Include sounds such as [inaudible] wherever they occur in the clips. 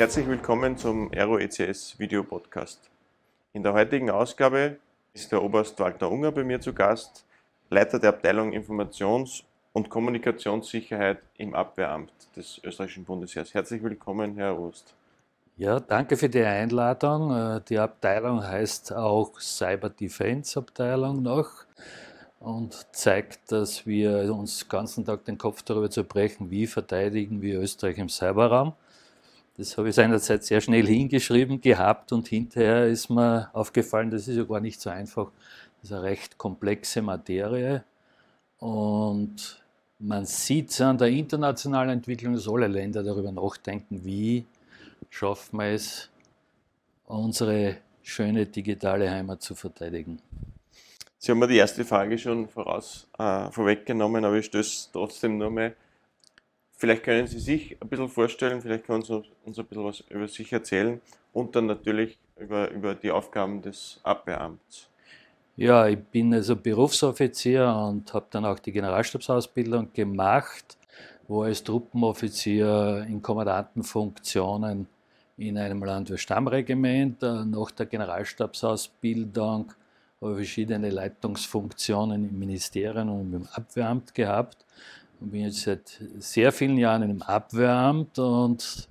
Herzlich willkommen zum Aero ECS Video Podcast. In der heutigen Ausgabe ist der Oberst Walter Unger bei mir zu Gast, Leiter der Abteilung Informations- und Kommunikationssicherheit im Abwehramt des österreichischen Bundesheers. Herzlich willkommen, Herr Ost. Ja, danke für die Einladung. Äh, die Abteilung heißt auch Cyber Defense Abteilung noch und zeigt, dass wir uns den ganzen Tag den Kopf darüber zerbrechen, wie verteidigen wir Österreich im Cyberraum. Das habe ich seinerzeit sehr schnell hingeschrieben gehabt und hinterher ist mir aufgefallen, das ist ja gar nicht so einfach. Das ist eine recht komplexe Materie und man sieht an der internationalen Entwicklung, dass alle Länder darüber nachdenken, wie schaffen wir es, unsere schöne digitale Heimat zu verteidigen. Sie haben mir die erste Frage schon voraus, äh, vorweggenommen, aber ich stöße trotzdem nur mal. Vielleicht können Sie sich ein bisschen vorstellen, vielleicht können Sie uns ein bisschen was über sich erzählen und dann natürlich über, über die Aufgaben des Abwehramts. Ja, ich bin also Berufsoffizier und habe dann auch die Generalstabsausbildung gemacht, wo als Truppenoffizier in Kommandantenfunktionen in einem Landwehr-Stammregiment äh, nach der Generalstabsausbildung habe verschiedene Leitungsfunktionen im Ministerium und im Abwehramt gehabt und bin jetzt seit sehr vielen Jahren im Abwehramt und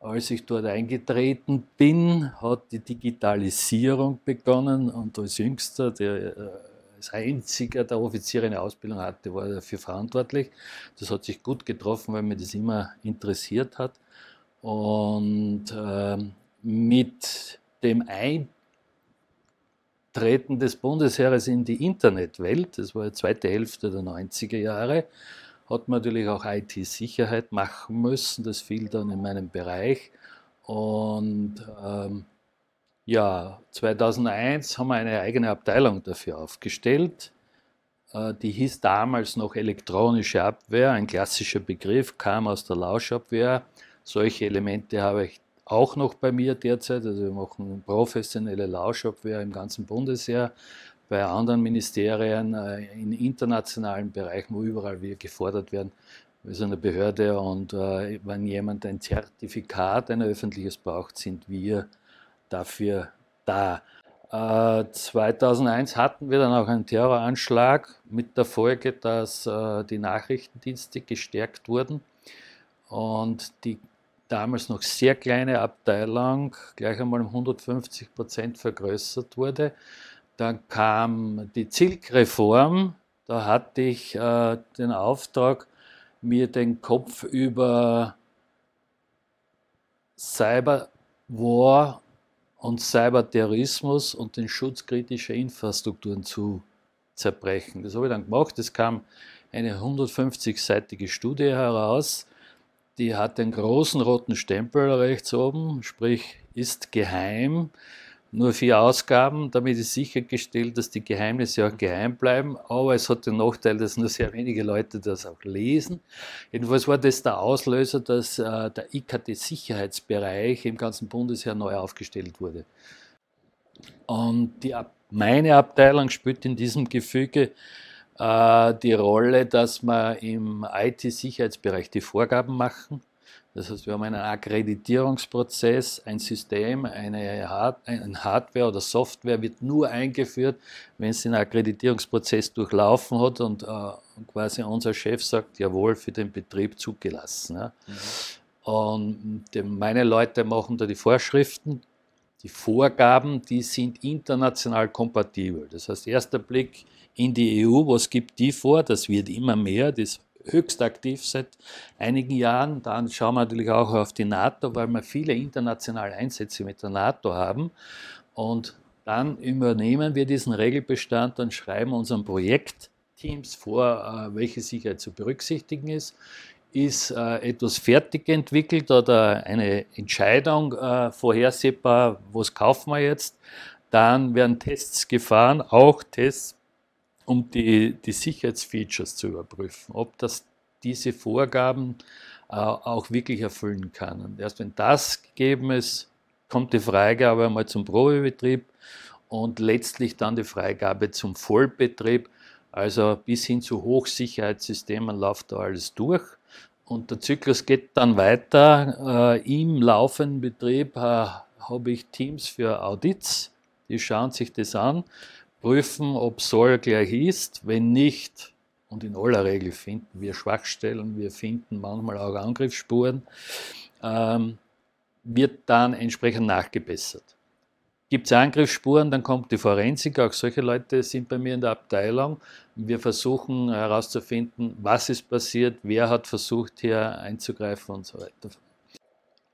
als ich dort eingetreten bin, hat die Digitalisierung begonnen und als Jüngster, der äh, als einziger der Offiziere eine Ausbildung hatte, war dafür verantwortlich. Das hat sich gut getroffen, weil mir das immer interessiert hat. Und äh, mit dem Eintreten des Bundesheeres in die Internetwelt, das war die zweite Hälfte der 90er Jahre, hat man natürlich auch IT-Sicherheit machen müssen. Das fiel dann in meinen Bereich. Und ähm, ja, 2001 haben wir eine eigene Abteilung dafür aufgestellt. Äh, die hieß damals noch elektronische Abwehr, ein klassischer Begriff, kam aus der Lauschabwehr. Solche Elemente habe ich auch noch bei mir derzeit. Also wir machen professionelle Lauschabwehr im ganzen Bundesheer bei anderen Ministerien, äh, in internationalen Bereichen, wo überall wir gefordert werden. Wir sind eine Behörde und äh, wenn jemand ein Zertifikat, ein öffentliches braucht, sind wir dafür da. 2001 äh, hatten wir dann auch einen Terroranschlag mit der Folge, dass die Nachrichtendienste gestärkt wurden und die damals noch sehr kleine Abteilung gleich einmal um 150 Prozent vergrößert wurde. Dann kam die Zilk-Reform. Da hatte ich äh, den Auftrag, mir den Kopf über Cyberwar und Cyberterrorismus und den Schutz kritischer Infrastrukturen zu zerbrechen. Das habe ich dann gemacht. Es kam eine 150-seitige Studie heraus. Die hat den großen roten Stempel rechts oben, sprich ist geheim nur vier Ausgaben. Damit ist sichergestellt, dass die Geheimnisse auch geheim bleiben. Aber es hat den Nachteil, dass nur sehr wenige Leute das auch lesen. Jedenfalls war das der Auslöser, dass äh, der IKT-Sicherheitsbereich im ganzen Bundesheer neu aufgestellt wurde. Und die, meine Abteilung spielt in diesem Gefüge äh, die Rolle, dass wir im IT-Sicherheitsbereich die Vorgaben machen das heißt, wir haben einen Akkreditierungsprozess, ein System, eine Hard ein Hardware oder Software wird nur eingeführt, wenn es den Akkreditierungsprozess durchlaufen hat und äh, quasi unser Chef sagt, jawohl, für den Betrieb zugelassen. Ja. Mhm. Und die, meine Leute machen da die Vorschriften, die Vorgaben, die sind international kompatibel. Das heißt, erster Blick in die EU, was gibt die vor? Das wird immer mehr, das höchst aktiv seit einigen Jahren. Dann schauen wir natürlich auch auf die NATO, weil wir viele internationale Einsätze mit der NATO haben. Und dann übernehmen wir diesen Regelbestand und schreiben unseren Projektteams vor, äh, welche Sicherheit zu berücksichtigen ist. Ist äh, etwas fertig entwickelt oder eine Entscheidung äh, vorhersehbar, was kaufen wir jetzt? Dann werden Tests gefahren, auch Tests um die, die Sicherheitsfeatures zu überprüfen, ob das diese Vorgaben äh, auch wirklich erfüllen kann. Und erst wenn das gegeben ist, kommt die Freigabe einmal zum Probebetrieb und letztlich dann die Freigabe zum Vollbetrieb. Also bis hin zu Hochsicherheitssystemen läuft da alles durch. und der Zyklus geht dann weiter. Äh, Im laufenden Betrieb äh, habe ich Teams für Audits, die schauen sich das an, prüfen, ob soll gleich ist. Wenn nicht, und in aller Regel finden wir Schwachstellen, wir finden manchmal auch Angriffsspuren, ähm, wird dann entsprechend nachgebessert. Gibt es Angriffsspuren, dann kommt die Forensik, auch solche Leute sind bei mir in der Abteilung. Wir versuchen herauszufinden, was ist passiert, wer hat versucht hier einzugreifen und so weiter.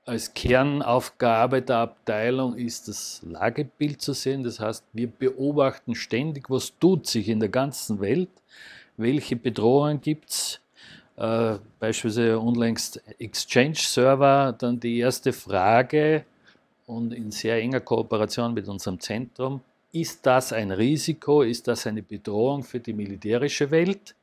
Als Kernaufgabe der Abteilung ist das Lagebild zu sehen. Das heißt, wir beobachten ständig, was tut sich in der ganzen Welt, welche Bedrohungen gibt es. Äh, beispielsweise unlängst Exchange-Server, dann die erste Frage und in sehr enger Kooperation mit unserem Zentrum, ist das ein Risiko, ist das eine Bedrohung für die militärische Welt?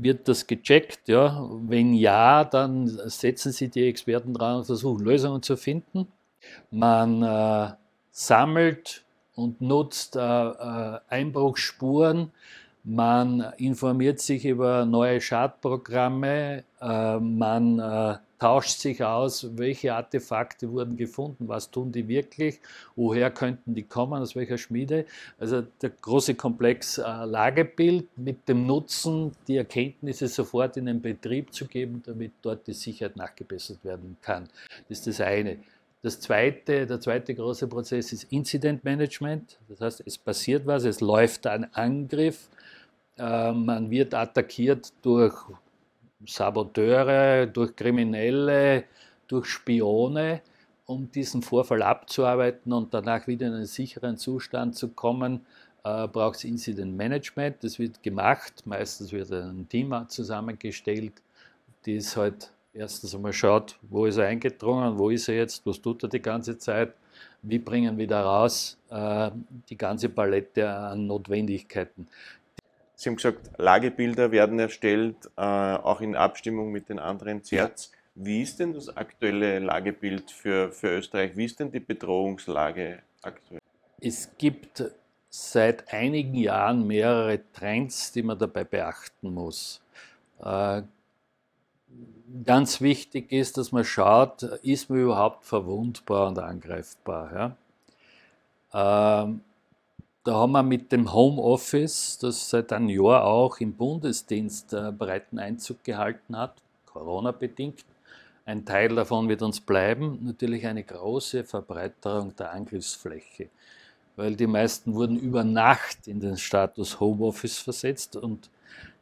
Wird das gecheckt? Ja? Wenn ja, dann setzen Sie die Experten dran und versuchen Lösungen zu finden. Man äh, sammelt und nutzt äh, äh, Einbruchsspuren. Man informiert sich über neue Schadprogramme. Äh, man äh, tauscht sich aus, welche Artefakte wurden gefunden, was tun die wirklich, woher könnten die kommen, aus welcher Schmiede. Also der große Komplex äh, Lagebild mit dem Nutzen, die Erkenntnisse sofort in den Betrieb zu geben, damit dort die Sicherheit nachgebessert werden kann. Das ist das eine. Das zweite, der zweite große Prozess ist Incident Management. Das heißt, es passiert was, es läuft ein Angriff, äh, man wird attackiert durch Saboteure, durch Kriminelle, durch Spione, um diesen Vorfall abzuarbeiten und danach wieder in einen sicheren Zustand zu kommen, äh, braucht es Incident Management. Das wird gemacht. Meistens wird ein Team zusammengestellt, das halt erstens einmal schaut, wo ist er eingedrungen, wo ist er jetzt, was tut er die ganze Zeit, wie bringen wir da raus äh, die ganze Palette an Notwendigkeiten. Sie haben gesagt, Lagebilder werden erstellt, äh, auch in Abstimmung mit den anderen CERTs. Wie ist denn das aktuelle Lagebild für, für Österreich? Wie ist denn die Bedrohungslage aktuell? Es gibt seit einigen Jahren mehrere Trends, die man dabei beachten muss. Äh, ganz wichtig ist, dass man schaut, ist man überhaupt verwundbar und angreifbar. Ja? Ähm, da haben wir mit dem Homeoffice, das seit einem Jahr auch im Bundesdienst äh, breiten Einzug gehalten hat, Corona-bedingt, ein Teil davon wird uns bleiben, natürlich eine große Verbreiterung der Angriffsfläche, weil die meisten wurden über Nacht in den Status Homeoffice versetzt und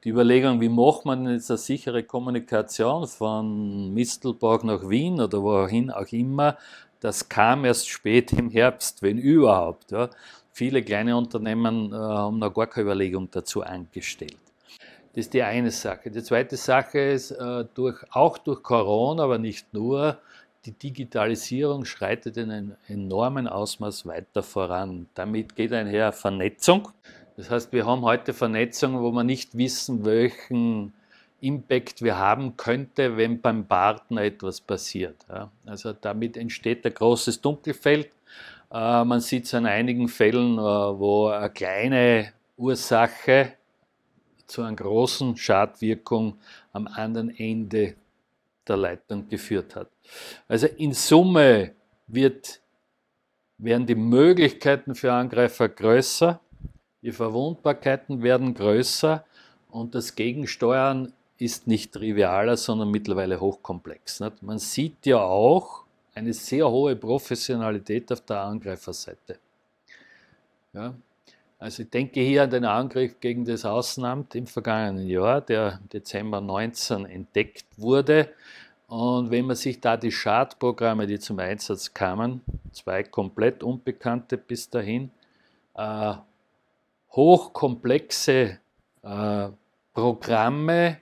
die Überlegung, wie macht man jetzt eine sichere Kommunikation von Mistelbach nach Wien oder wohin auch immer, das kam erst spät im Herbst, wenn überhaupt. Ja. Viele kleine Unternehmen äh, haben noch gar keine Überlegung dazu angestellt. Das ist die eine Sache. Die zweite Sache ist, äh, durch, auch durch Corona, aber nicht nur, die Digitalisierung schreitet in einem enormen Ausmaß weiter voran. Damit geht einher Vernetzung. Das heißt, wir haben heute Vernetzung, wo wir nicht wissen, welchen Impact wir haben könnte, wenn beim Partner etwas passiert. Also damit entsteht ein großes Dunkelfeld man sieht es an einigen Fällen, äh, wo eine kleine Ursache zu einer großen Schadwirkung am anderen Ende der Leitung geführt hat. Also in Summe wird, werden die Möglichkeiten für Angreifer größer, die Verwundbarkeiten werden größer und das Gegensteuern ist nicht trivialer, sondern mittlerweile hochkomplex. Man sieht ja auch, eine sehr hohe Professionalität auf der Angreiferseite. Ja, also ich denke hier an den Angriff gegen das Außenamt im vergangenen Jahr, der im Dezember 19 entdeckt wurde. Und wenn man sich da die Schadprogramme, die zum Einsatz kamen, zwei komplett unbekannte bis dahin, äh, hochkomplexe äh, Programme,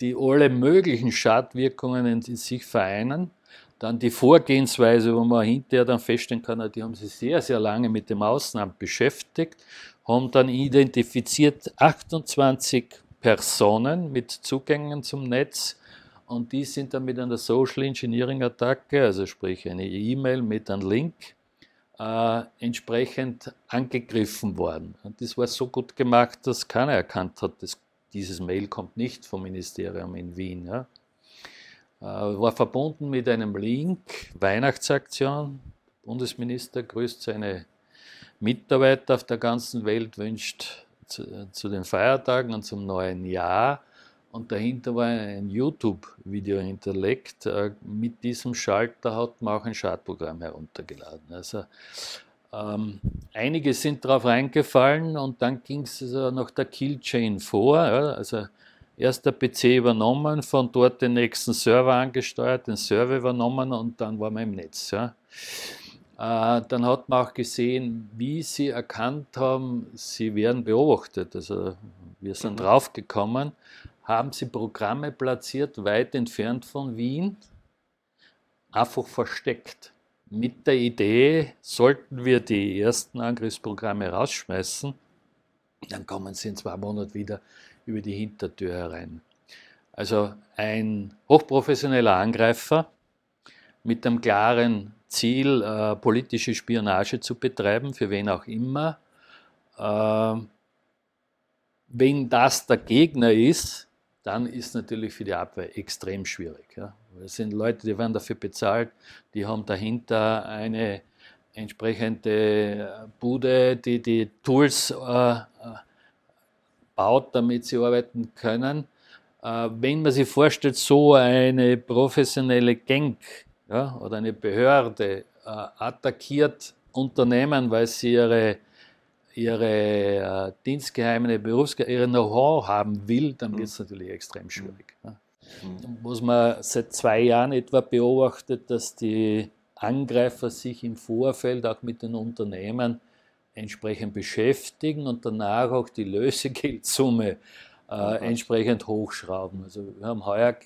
die alle möglichen Schadwirkungen in, in sich vereinen, dann die Vorgehensweise, wo man hinterher dann feststellen kann, die haben sich sehr, sehr lange mit dem Außenamt beschäftigt, haben dann identifiziert 28 Personen mit Zugängen zum Netz und die sind dann mit einer Social Engineering Attacke, also sprich eine E-Mail mit einem Link, äh, entsprechend angegriffen worden. Und das war so gut gemacht, dass keiner erkannt hat, dass dieses Mail kommt nicht vom Ministerium in Wien. Ja. Äh, war verbunden mit einem Link, Weihnachtsaktion. Der Bundesminister grüßt seine Mitarbeiter auf der ganzen Welt, wünscht zu, zu den Feiertagen und zum neuen Jahr. Und dahinter war ein YouTube-Video hinterlegt. Äh, mit diesem Schalter hat man auch ein Schadprogramm heruntergeladen. Also ähm, einige sind darauf reingefallen und dann ging es also nach der Killchain vor. Ja, also erst der PC übernommen, von dort den nächsten Server angesteuert, den Server übernommen und dann war man im Netz. Ja. Äh, dann hat man auch gesehen, wie sie erkannt haben, sie werden beobachtet. Also wir sind mhm. draufgekommen, haben sie Programme platziert, weit entfernt von Wien, einfach versteckt. Mit der Idee, sollten wir die ersten Angriffsprogramme rausschmeißen, dann kommen sie in zwei Monaten wieder über die Hintertür herein. Also ein hochprofessioneller Angreifer mit einem klaren Ziel, äh, politische Spionage zu betreiben, für wen auch immer. Äh, wenn das der Gegner ist, dann ist natürlich für die Abwehr extrem schwierig. Ja. Es sind Leute, die werden dafür bezahlt, die haben dahinter eine entsprechende Bude, die die Tools äh, äh baut, damit sie arbeiten können. Äh, wenn man sich vorstellt, so eine professionelle Gang ja, oder eine Behörde äh, attackiert Unternehmen, weil sie ihre, ihre äh, dienstgeheime Berufsgeheime, ihre Know-how haben will, dann wird es mhm. natürlich extrem schwierig. Ja. Mhm. Was man seit zwei Jahren etwa beobachtet, dass die Angreifer sich im Vorfeld auch mit den Unternehmen entsprechend beschäftigen und danach auch die [laughs] Lösegeldsumme äh, entsprechend hochschrauben. Also wir haben heuer,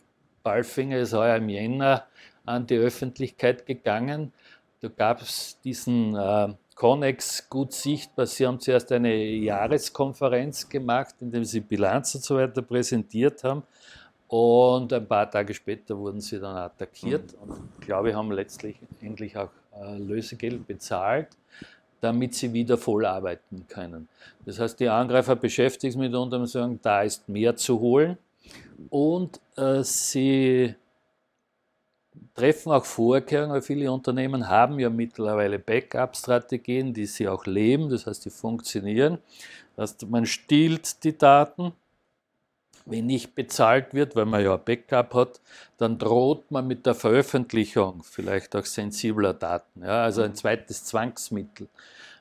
Balfinger ist heuer im Jänner an die Öffentlichkeit gegangen. Da gab es diesen äh, Connex gut sichtbar. Sie haben zuerst eine Jahreskonferenz gemacht, in der sie Bilanz und so weiter präsentiert haben. Und ein paar Tage später wurden sie dann attackiert mhm. und ich glaube, haben letztlich endlich auch äh, Lösegeld bezahlt damit sie wieder voll arbeiten können. Das heißt, die Angreifer beschäftigen sich mitunter und sagen, da ist mehr zu holen. Und äh, sie treffen auch Vorkehrungen, weil viele Unternehmen haben ja mittlerweile Backup-Strategien, die sie auch leben, das heißt, die funktionieren. Das heißt, man stiehlt die Daten, wenn nicht bezahlt wird, weil man ja ein Backup hat, dann droht man mit der Veröffentlichung vielleicht auch sensibler Daten, ja, also ein mhm. zweites Zwangsmittel.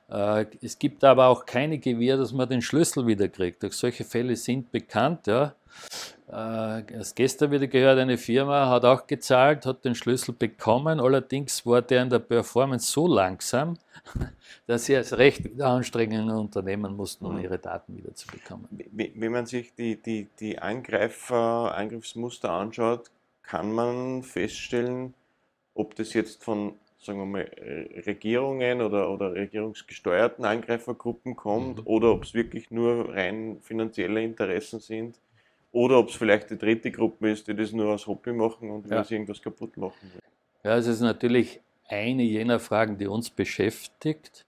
Äh, es gibt aber auch keine Gewähr, dass man den Schlüssel wieder kriegt. Auch solche Fälle sind bekannt. Ja. Erst äh, gestern wieder gehört, eine Firma hat auch gezahlt, hat den Schlüssel bekommen. Allerdings war der in der Performance so langsam, [laughs] dass sie es recht Anstrengungen unternehmen mussten, um mhm. ihre Daten wieder zu bekommen. Wenn man sich die, die, die Angreifer, Angriffsmuster anschaut, kann man feststellen, ob das jetzt von sagen wir mal, Regierungen oder, oder regierungsgesteuerten Angreifergruppen kommt mhm. oder ob es wirklich nur rein finanzielle Interessen sind oder ob es vielleicht die dritte Gruppe ist, die das nur als Hobby machen und ja. will irgendwas kaputt machen. Ja, es ist natürlich eine jener Fragen, die uns beschäftigt,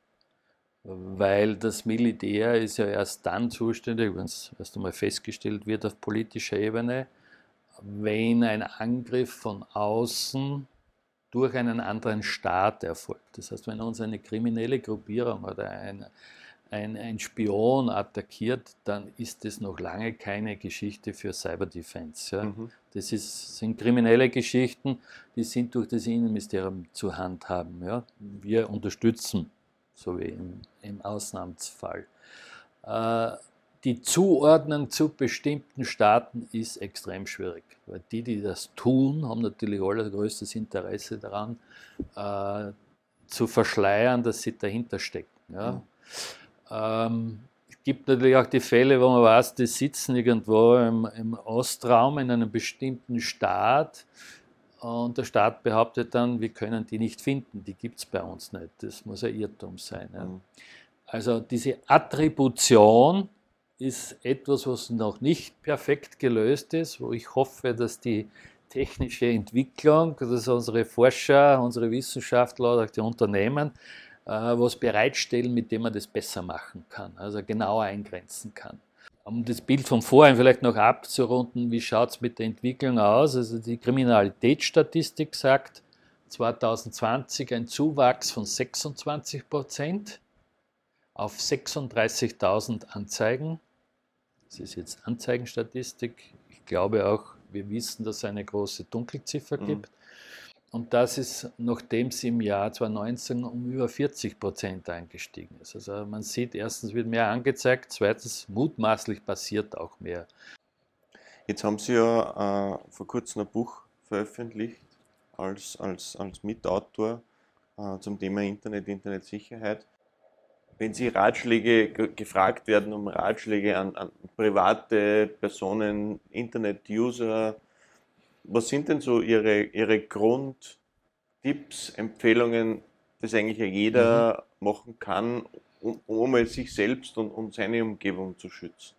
weil das Militär ist ja erst dann zuständig, wenn es erst einmal festgestellt wird auf politischer Ebene, wenn ein Angriff von außen durch einen anderen Staat erfolgt. Das heißt, wenn uns eine kriminelle Gruppierung oder ein, ein, ein Spion attackiert, dann ist das noch lange keine Geschichte für Cyberdefense. Ja. Mhm. Das ist, sind kriminelle Geschichten, die sind durch das Innenministerium zu handhaben. Ja. Wir unterstützen, so wie im, im Ausnahmsfall. Äh, die Zuordnung zu bestimmten Staaten ist extrem schwierig, weil die, die das tun, haben natürlich allergrößtes Interesse daran, äh, zu verschleiern, dass sie dahinter stecken. Ja. Ähm, es gibt natürlich auch die Fälle, wo man weiß, die sitzen irgendwo im, im Ostraum in einem bestimmten Staat und der Staat behauptet dann, wir können die nicht finden, die gibt es bei uns nicht. Das muss ein Irrtum sein. Ja. Mhm. Also diese Attribution ist etwas, was noch nicht perfekt gelöst ist, wo ich hoffe, dass die technische Entwicklung, dass unsere Forscher, unsere Wissenschaftler oder auch die Unternehmen was bereitstellen, mit dem man das besser machen kann, also genauer eingrenzen kann. Um das Bild von vorhin vielleicht noch abzurunden, wie schaut es mit der Entwicklung aus? Also die Kriminalitätsstatistik sagt 2020 ein Zuwachs von 26 Prozent auf 36.000 Anzeigen. Das ist jetzt Anzeigenstatistik. Ich glaube auch, wir wissen, dass es eine große Dunkelziffer mhm. gibt. Und das ist, nachdem sie im Jahr 2019 um über 40 Prozent eingestiegen ist. Also man sieht, erstens wird mehr angezeigt, zweitens mutmaßlich passiert auch mehr. Jetzt haben Sie ja äh, vor kurzem ein Buch veröffentlicht als, als, als Mitautor äh, zum Thema Internet, Internetsicherheit. Wenn Sie Ratschläge gefragt werden, um Ratschläge an, an private Personen, Internet-User, was sind denn so Ihre, Ihre Grundtipps, Empfehlungen, das eigentlich jeder mhm. machen kann, um, um sich selbst und, und seine Umgebung zu schützen?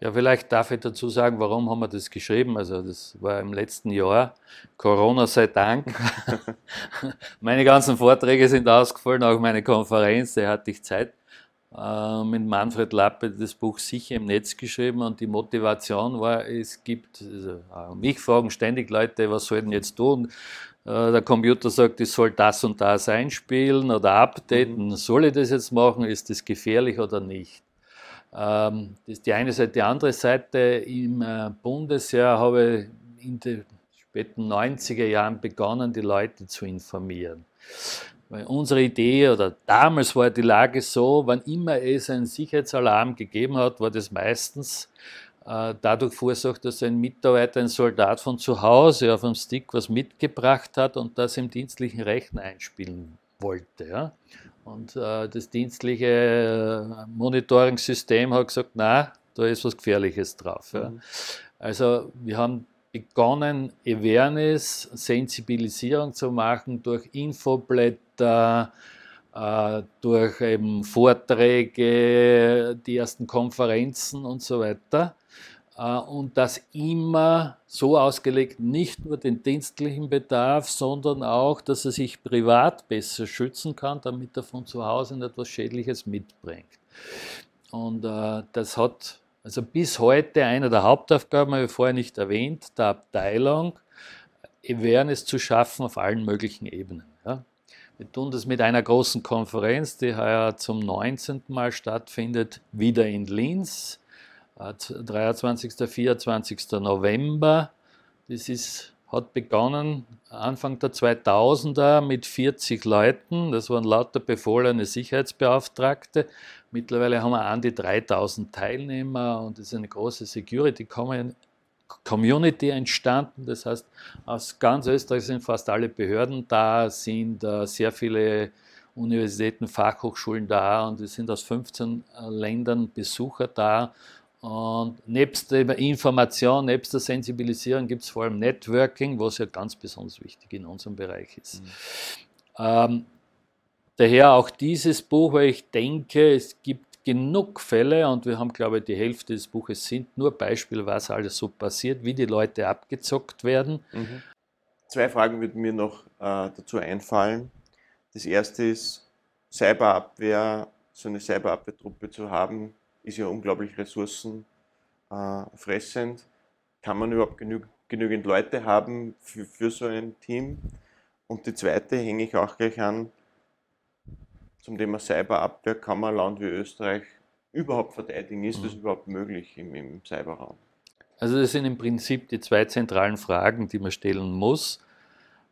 Ja, vielleicht darf ich dazu sagen, warum haben wir das geschrieben? Also das war im letzten Jahr, Corona sei Dank. [laughs] [laughs] meine ganzen Vorträge sind ausgefallen, auch meine Konferenz, da hatte ich Zeit. Äh, mit Manfred Lappe das Buch sicher im Netz geschrieben und die Motivation war, es gibt, also, mich fragen ständig Leute, was soll denn jetzt tun? Äh, der Computer sagt, ich soll das und das einspielen oder updaten. Mhm. Soll ich das jetzt machen? Ist das gefährlich oder nicht? Ähm, das ist die eine Seite. Die andere Seite, im äh, Bundesjahr habe ich in den späten 90er Jahren begonnen, die Leute zu informieren. Weil unsere Idee oder damals war die Lage so, wann immer es einen Sicherheitsalarm gegeben hat, war das meistens äh, dadurch verursacht, dass ein Mitarbeiter, ein Soldat von zu Hause auf einem Stick was mitgebracht hat und das im dienstlichen Rechner einspielen wollte. Ja? Und äh, das dienstliche äh, Monitoring-System hat gesagt, na, da ist was Gefährliches drauf. Ja? Mhm. Also wir haben begonnen, Awareness, Sensibilisierung zu machen durch Infoblätter, durch eben Vorträge, die ersten Konferenzen und so weiter. Äh, und das immer so ausgelegt, nicht nur den dienstlichen Bedarf, sondern auch, dass er sich privat besser schützen kann, damit er von zu Hause etwas Schädliches mitbringt. Und äh, das hat also bis heute eine der Hauptaufgaben, habe ich vorher nicht erwähnt, der Abteilung, Awareness zu schaffen auf allen möglichen Ebenen. Wir tun das mit einer großen Konferenz, die heuer zum 19. Mal stattfindet, wieder in Linz, 23. Äh, 24. November. Das ist, hat begonnen Anfang der 2000er mit 40 Leuten. Das waren lauter befohlene Sicherheitsbeauftragte Mittlerweile haben wir an die 3000 Teilnehmer und es ist eine große Security Community entstanden. Das heißt, aus ganz Österreich sind fast alle Behörden da, sind äh, sehr viele Universitäten, Fachhochschulen da und es sind aus 15 äh, Ländern Besucher da. Und nebst der Information, nebst der Sensibilisierung gibt es vor allem Networking, was ja ganz besonders wichtig in unserem Bereich ist. Mhm. Ähm, Daher auch dieses Buch, weil ich denke, es gibt genug Fälle und wir haben, glaube ich, die Hälfte des Buches sind nur Beispiele, was alles so passiert, wie die Leute abgezockt werden. Mhm. Zwei Fragen würden mir noch äh, dazu einfallen. Das erste ist, Cyberabwehr, so eine Cyberabwehrtruppe zu haben, ist ja unglaublich ressourcenfressend. Äh, Kann man überhaupt genü genügend Leute haben für, für so ein Team? Und die zweite hänge ich auch gleich an, zum Thema Cyberabwehr kann man Land wie Österreich überhaupt verteidigen? Ist mhm. das überhaupt möglich im, im Cyberraum? Also das sind im Prinzip die zwei zentralen Fragen, die man stellen muss.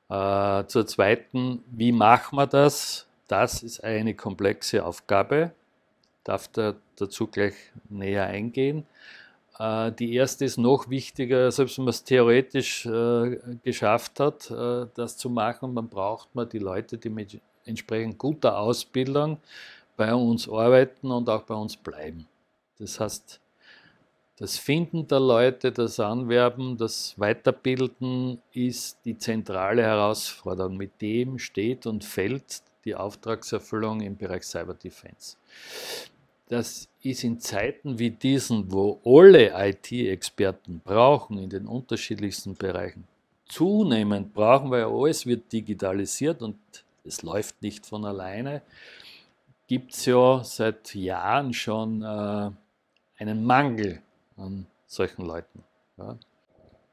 Äh, zur zweiten, wie machen wir das? Das ist eine komplexe Aufgabe. Ich darf da dazu gleich näher eingehen. Äh, die erste ist noch wichtiger, selbst wenn man es theoretisch äh, geschafft hat, äh, das zu machen, man braucht man die Leute, die mit entsprechend guter Ausbildung bei uns arbeiten und auch bei uns bleiben. Das heißt, das Finden der Leute, das Anwerben, das Weiterbilden ist die zentrale Herausforderung. Mit dem steht und fällt die Auftragserfüllung im Bereich Cyber Defense. Das ist in Zeiten wie diesen, wo alle IT-Experten brauchen in den unterschiedlichsten Bereichen, zunehmend brauchen, weil alles wird digitalisiert und es läuft nicht von alleine, gibt es ja seit Jahren schon äh, einen Mangel an solchen Leuten. Ja.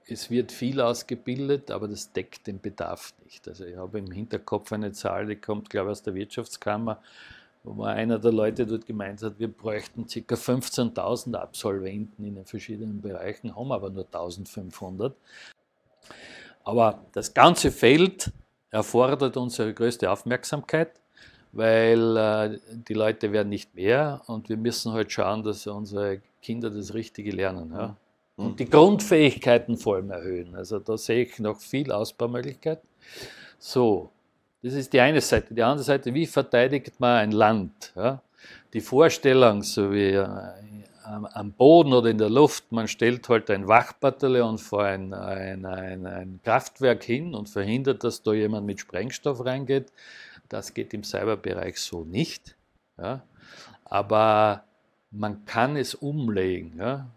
Es wird viel ausgebildet, aber das deckt den Bedarf nicht. Also ich habe im Hinterkopf eine Zahl, die kommt, glaube ich, aus der Wirtschaftskammer, wo einer der Leute dort gemeint hat, wir bräuchten ca. 15.000 Absolventen in den verschiedenen Bereichen, haben aber nur 1.500. Aber das ganze Feld erfordert unsere größte Aufmerksamkeit weil äh, die Leute werden nicht mehr und wir müssen halt schauen, dass unsere Kinder das Richtige lernen. Ja? Mhm. Und die Grundfähigkeiten vor allem erhöhen. Also da sehe ich noch viel Ausbaumöglichkeit. So, das ist die eine Seite. Die andere Seite, wie verteidigt man ein Land? Ja? Die Vorstellung, so wie äh, am Boden oder in der Luft, man stellt halt ein Wachbataillon vor ein, ein, ein, ein Kraftwerk hin und verhindert, dass da jemand mit Sprengstoff reingeht das geht im Cyberbereich so nicht. Ja. Aber man kann es umlegen. Ja.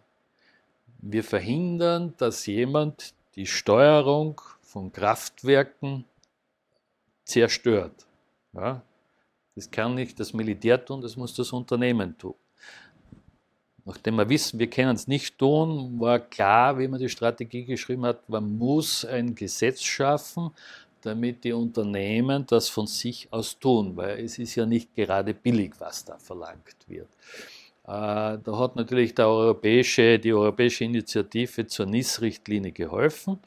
Wir verhindern, dass jemand die Steuerung von Kraftwerken zerstört. Ja. Das kann nicht das Militär tun, das muss das Unternehmen tun. Nachdem wir wissen, wir können es nicht tun, war klar, wie man die Strategie geschrieben hat, man muss ein Gesetz schaffen, damit die Unternehmen das von sich aus tun, weil es ist ja nicht gerade billig, was da verlangt wird. Äh, da hat natürlich europäische, die Europäische Initiative zur NIS-Richtlinie geholfen.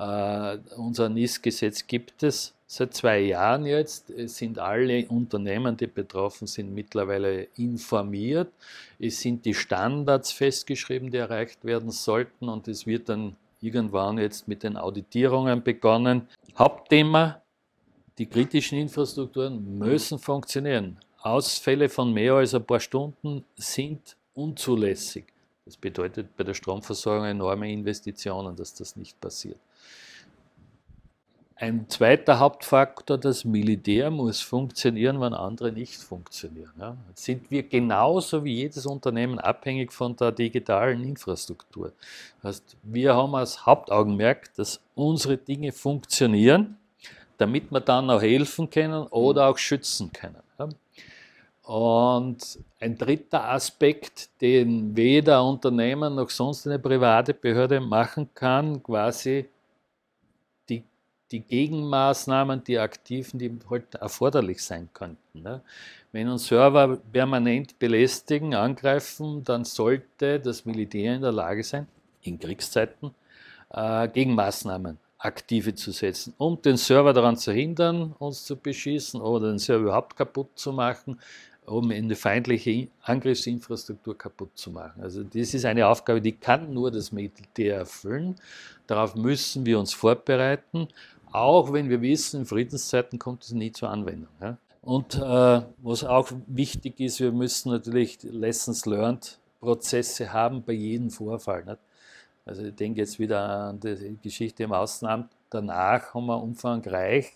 Uh, unser NIS-Gesetz gibt es seit zwei Jahren jetzt. Es sind alle Unternehmen, die betroffen sind, mittlerweile informiert. Es sind die Standards festgeschrieben, die erreicht werden sollten und es wird dann irgendwann jetzt mit den Auditierungen begonnen. Hauptthema, die kritischen Infrastrukturen müssen funktionieren. Ausfälle von mehr als ein paar Stunden sind unzulässig. Das bedeutet bei der Stromversorgung enorme Investitionen, dass das nicht passiert. Ein zweiter Hauptfaktor, das Militär muss funktionieren, wenn andere nicht funktionieren. Ja. Sind wir genauso wie jedes Unternehmen abhängig von der digitalen Infrastruktur. Das heißt, wir haben als Hauptaugenmerk, dass unsere Dinge funktionieren, damit wir dann auch helfen können oder auch schützen können. Ja. Und ein dritter Aspekt, den weder Unternehmen noch sonst eine private Behörde machen kann, quasi die Gegenmaßnahmen, die aktiven, die halt erforderlich sein könnten. Ne? Wenn uns Server permanent belästigen, angreifen, dann sollte das Militär in der Lage sein, in Kriegszeiten äh, Gegenmaßnahmen aktive zu setzen, um den Server daran zu hindern, uns zu beschießen oder den Server überhaupt kaputt zu machen, um eine feindliche Angriffsinfrastruktur kaputt zu machen. Also das ist eine Aufgabe, die kann nur das Militär erfüllen. Darauf müssen wir uns vorbereiten auch wenn wir wissen, in Friedenszeiten kommt es nie zur Anwendung. Ja? Und äh, was auch wichtig ist, wir müssen natürlich Lessons Learned Prozesse haben bei jedem Vorfall. Nicht? Also ich denke jetzt wieder an die Geschichte im Außenamt. Danach haben wir umfangreich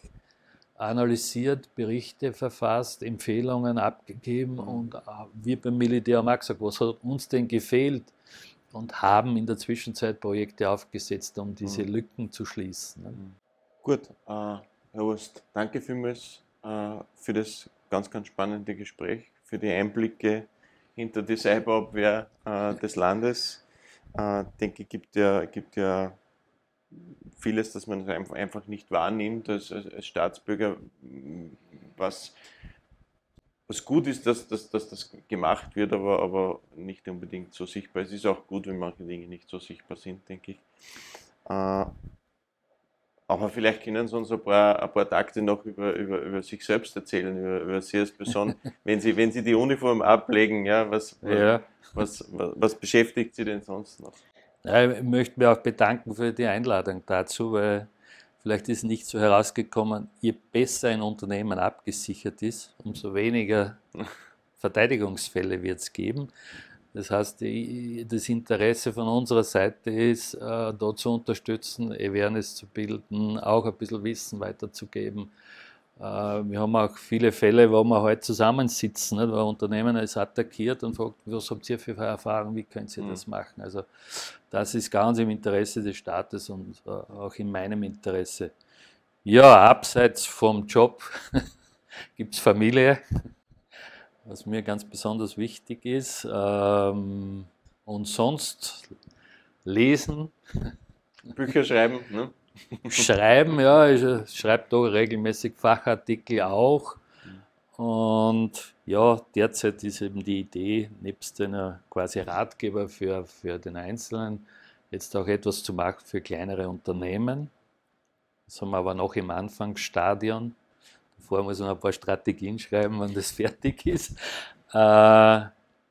analysiert, Berichte verfasst, Empfehlungen abgegeben und äh, wir beim Militär haben auch gesagt, was hat uns denn gefehlt? Und haben in der Zwischenzeit Projekte aufgesetzt, um diese mhm. Lücken zu schließen. Gut, äh, Herr Wurst, danke vielmals äh, für das ganz, ganz spannende Gespräch, für die Einblicke hinter die Cyberabwehr äh, des Landes. Äh, denke, gibt ja, gibt ja vieles, das man einfach nicht wahrnimmt als, als Staatsbürger, was, was gut ist, dass, dass, dass das gemacht wird, aber, aber nicht unbedingt so sichtbar. Es ist auch gut, wenn manche Dinge nicht so sichtbar sind, denke ich. Äh, aber vielleicht können Sie uns ein paar, ein paar Takte noch über, über, über sich selbst erzählen, über, über Sie als Person. [laughs] wenn, Sie, wenn Sie die Uniform ablegen, ja, was, ja. Was, was, was beschäftigt Sie denn sonst noch? Ja, ich möchte mich auch bedanken für die Einladung dazu, weil vielleicht ist nicht so herausgekommen, je besser ein Unternehmen abgesichert ist, umso weniger [laughs] Verteidigungsfälle wird es geben. Das heißt, das Interesse von unserer Seite ist, äh, da zu unterstützen, Awareness zu bilden, auch ein bisschen Wissen weiterzugeben. Äh, wir haben auch viele Fälle, wo wir halt zusammensitzen, wo ein Unternehmen ist attackiert und fragt, was habt ihr für Erfahrungen, wie könnt ihr mhm. das machen? Also das ist ganz im Interesse des Staates und äh, auch in meinem Interesse. Ja, abseits vom Job [laughs] gibt es Familie was mir ganz besonders wichtig ist. Ähm, Und sonst lesen. [laughs] Bücher schreiben, ne? Schreiben, ja, ich schreibe da regelmäßig Fachartikel auch. Und ja, derzeit ist eben die Idee, nebst einer quasi Ratgeber für, für den Einzelnen, jetzt auch etwas zu machen für kleinere Unternehmen. Das haben wir aber noch im Anfangsstadion. Davor muss man ein paar Strategien schreiben, wenn das [laughs] fertig ist. Äh,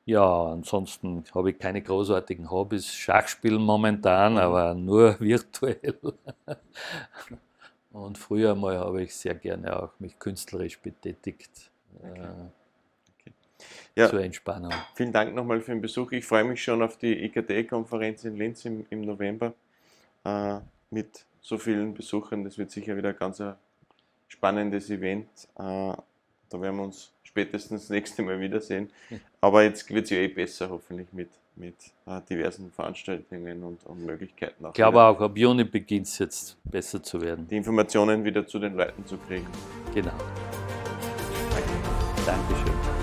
ja, ansonsten habe ich keine großartigen Hobbys. Schachspielen momentan, mhm. aber nur [laughs] virtuell. Und früher mal habe ich sehr gerne auch mich künstlerisch betätigt. Okay. Äh, okay. Ja, zur Entspannung. Vielen Dank nochmal für den Besuch. Ich freue mich schon auf die IKT-Konferenz in Linz im, im November äh, mit so vielen Besuchern. Das wird sicher wieder ein ganz spannendes Event. Äh, da werden wir uns spätestens [laughs] das nächste Mal wiedersehen. Aber jetzt wird es ja eh besser, hoffentlich mit, mit äh, diversen Veranstaltungen und, und Möglichkeiten. Auch ich glaube auch, ab Juni beginnt es jetzt besser zu werden. Die Informationen wieder zu den Leuten zu kriegen. Genau. Danke. Dankeschön.